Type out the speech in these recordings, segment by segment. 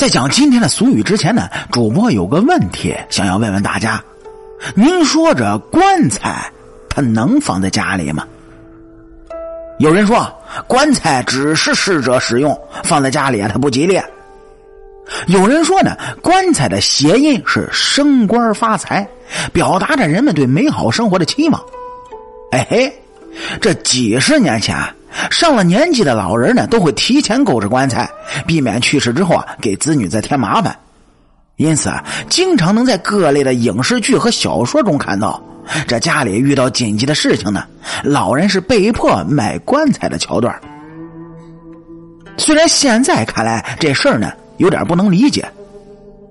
在讲今天的俗语之前呢，主播有个问题想要问问大家：您说这棺材它能放在家里吗？有人说棺材只是逝者使用，放在家里啊它不吉利。有人说呢，棺材的谐音是升官发财，表达着人们对美好生活的期望。哎嘿，这几十年前。上了年纪的老人呢，都会提前购置棺材，避免去世之后啊给子女再添麻烦。因此啊，经常能在各类的影视剧和小说中看到，这家里遇到紧急的事情呢，老人是被迫卖棺材的桥段。虽然现在看来这事儿呢有点不能理解，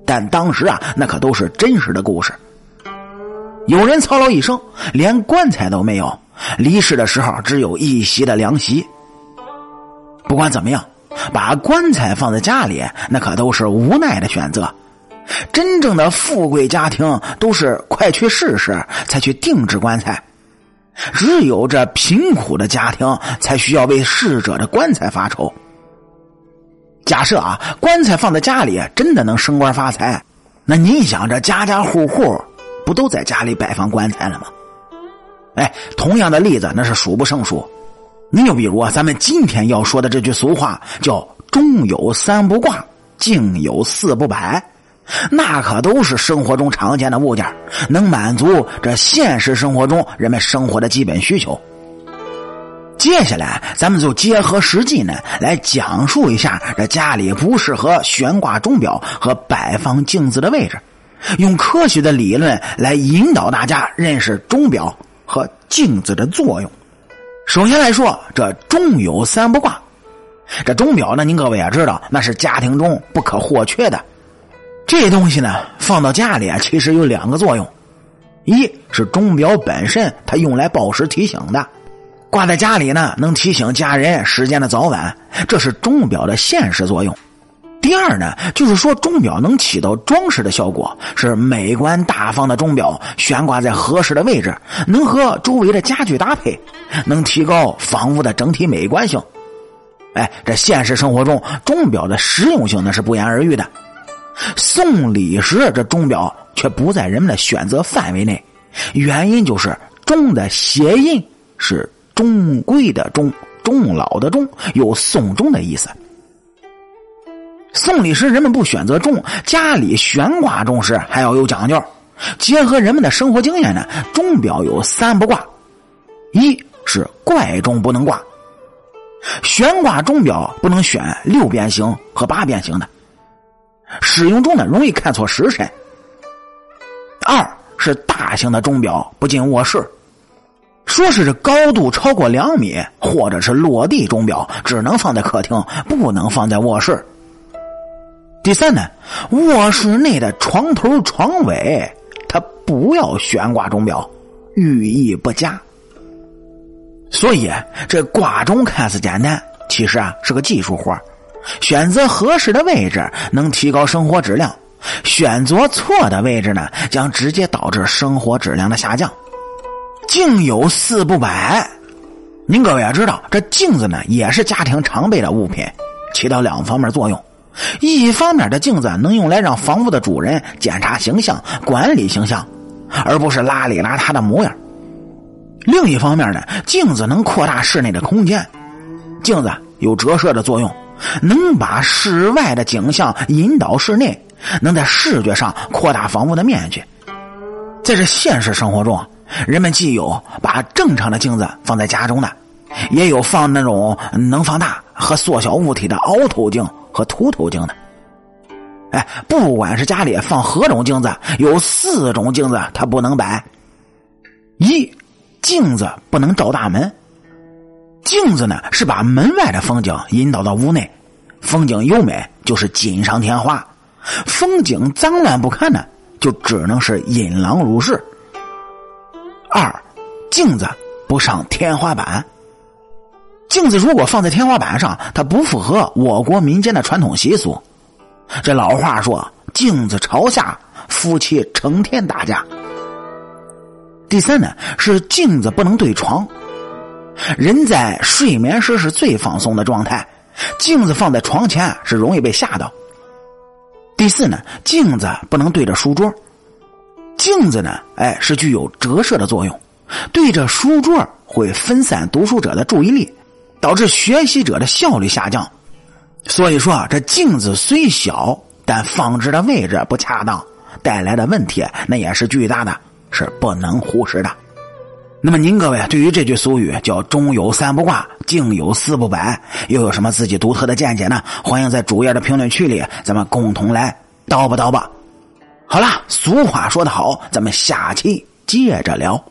但当时啊那可都是真实的故事。有人操劳一生，连棺材都没有。离世的时候只有一席的凉席。不管怎么样，把棺材放在家里，那可都是无奈的选择。真正的富贵家庭都是快去世时才去定制棺材，只有这贫苦的家庭才需要为逝者的棺材发愁。假设啊，棺材放在家里真的能升官发财，那你想，这家家户户不都在家里摆放棺材了吗？哎，同样的例子那是数不胜数。你就比如啊，咱们今天要说的这句俗话，叫“中有三不挂，静有四不摆”，那可都是生活中常见的物件，能满足这现实生活中人们生活的基本需求。接下来，咱们就结合实际呢，来讲述一下这家里不适合悬挂钟表和摆放镜子的位置，用科学的理论来引导大家认识钟表。和镜子的作用。首先来说，这钟有三不挂。这钟表呢，您各位也知道，那是家庭中不可或缺的。这东西呢，放到家里啊，其实有两个作用：一是钟表本身，它用来报时提醒的，挂在家里呢，能提醒家人时间的早晚，这是钟表的现实作用。第二呢，就是说钟表能起到装饰的效果，是美观大方的钟表悬挂在合适的位置，能和周围的家具搭配，能提高房屋的整体美观性。哎，这现实生活中钟表的实用性那是不言而喻的。送礼时这钟表却不在人们的选择范围内，原因就是钟的谐音是中贵的钟，钟老的钟，有送钟的意思。送礼时，人们不选择钟，家里悬挂钟时还要有讲究。结合人们的生活经验呢，钟表有三不挂：一是怪钟不能挂，悬挂钟表不能选六边形和八边形的，使用中呢容易看错时辰；二是大型的钟表不进卧室，说是这高度超过两米或者是落地钟表，只能放在客厅，不能放在卧室。第三呢，卧室内的床头、床尾，它不要悬挂钟表，寓意不佳。所以这挂钟看似简单，其实啊是个技术活选择合适的位置能提高生活质量，选择错的位置呢，将直接导致生活质量的下降。镜有四不摆，您各位也知道，这镜子呢也是家庭常备的物品，起到两方面作用。一方面的镜子能用来让房屋的主人检查形象、管理形象，而不是邋里邋遢的模样。另一方面呢，镜子能扩大室内的空间。镜子有折射的作用，能把室外的景象引导室内，能在视觉上扩大房屋的面积。在这现实生活中，人们既有把正常的镜子放在家中的，也有放那种能放大和缩小物体的凹透镜。和凸透镜的，哎，不管是家里放何种镜子，有四种镜子它不能摆：一，镜子不能照大门。镜子呢是把门外的风景引导到屋内，风景优美就是锦上添花；风景脏乱不堪呢，就只能是引狼入室。二，镜子不上天花板。镜子如果放在天花板上，它不符合我国民间的传统习俗。这老话说：“镜子朝下，夫妻成天打架。”第三呢，是镜子不能对床。人在睡眠时是最放松的状态，镜子放在床前是容易被吓到。第四呢，镜子不能对着书桌。镜子呢，哎，是具有折射的作用，对着书桌会分散读书者的注意力，导致学习者的效率下降。所以说啊，这镜子虽小，但放置的位置不恰当，带来的问题那也是巨大的，是不能忽视的。那么，您各位对于这句俗语叫“中有三不挂，镜有四不摆”，又有什么自己独特的见解呢？欢迎在主页的评论区里，咱们共同来叨吧叨吧。好了，俗话说得好，咱们下期接着聊。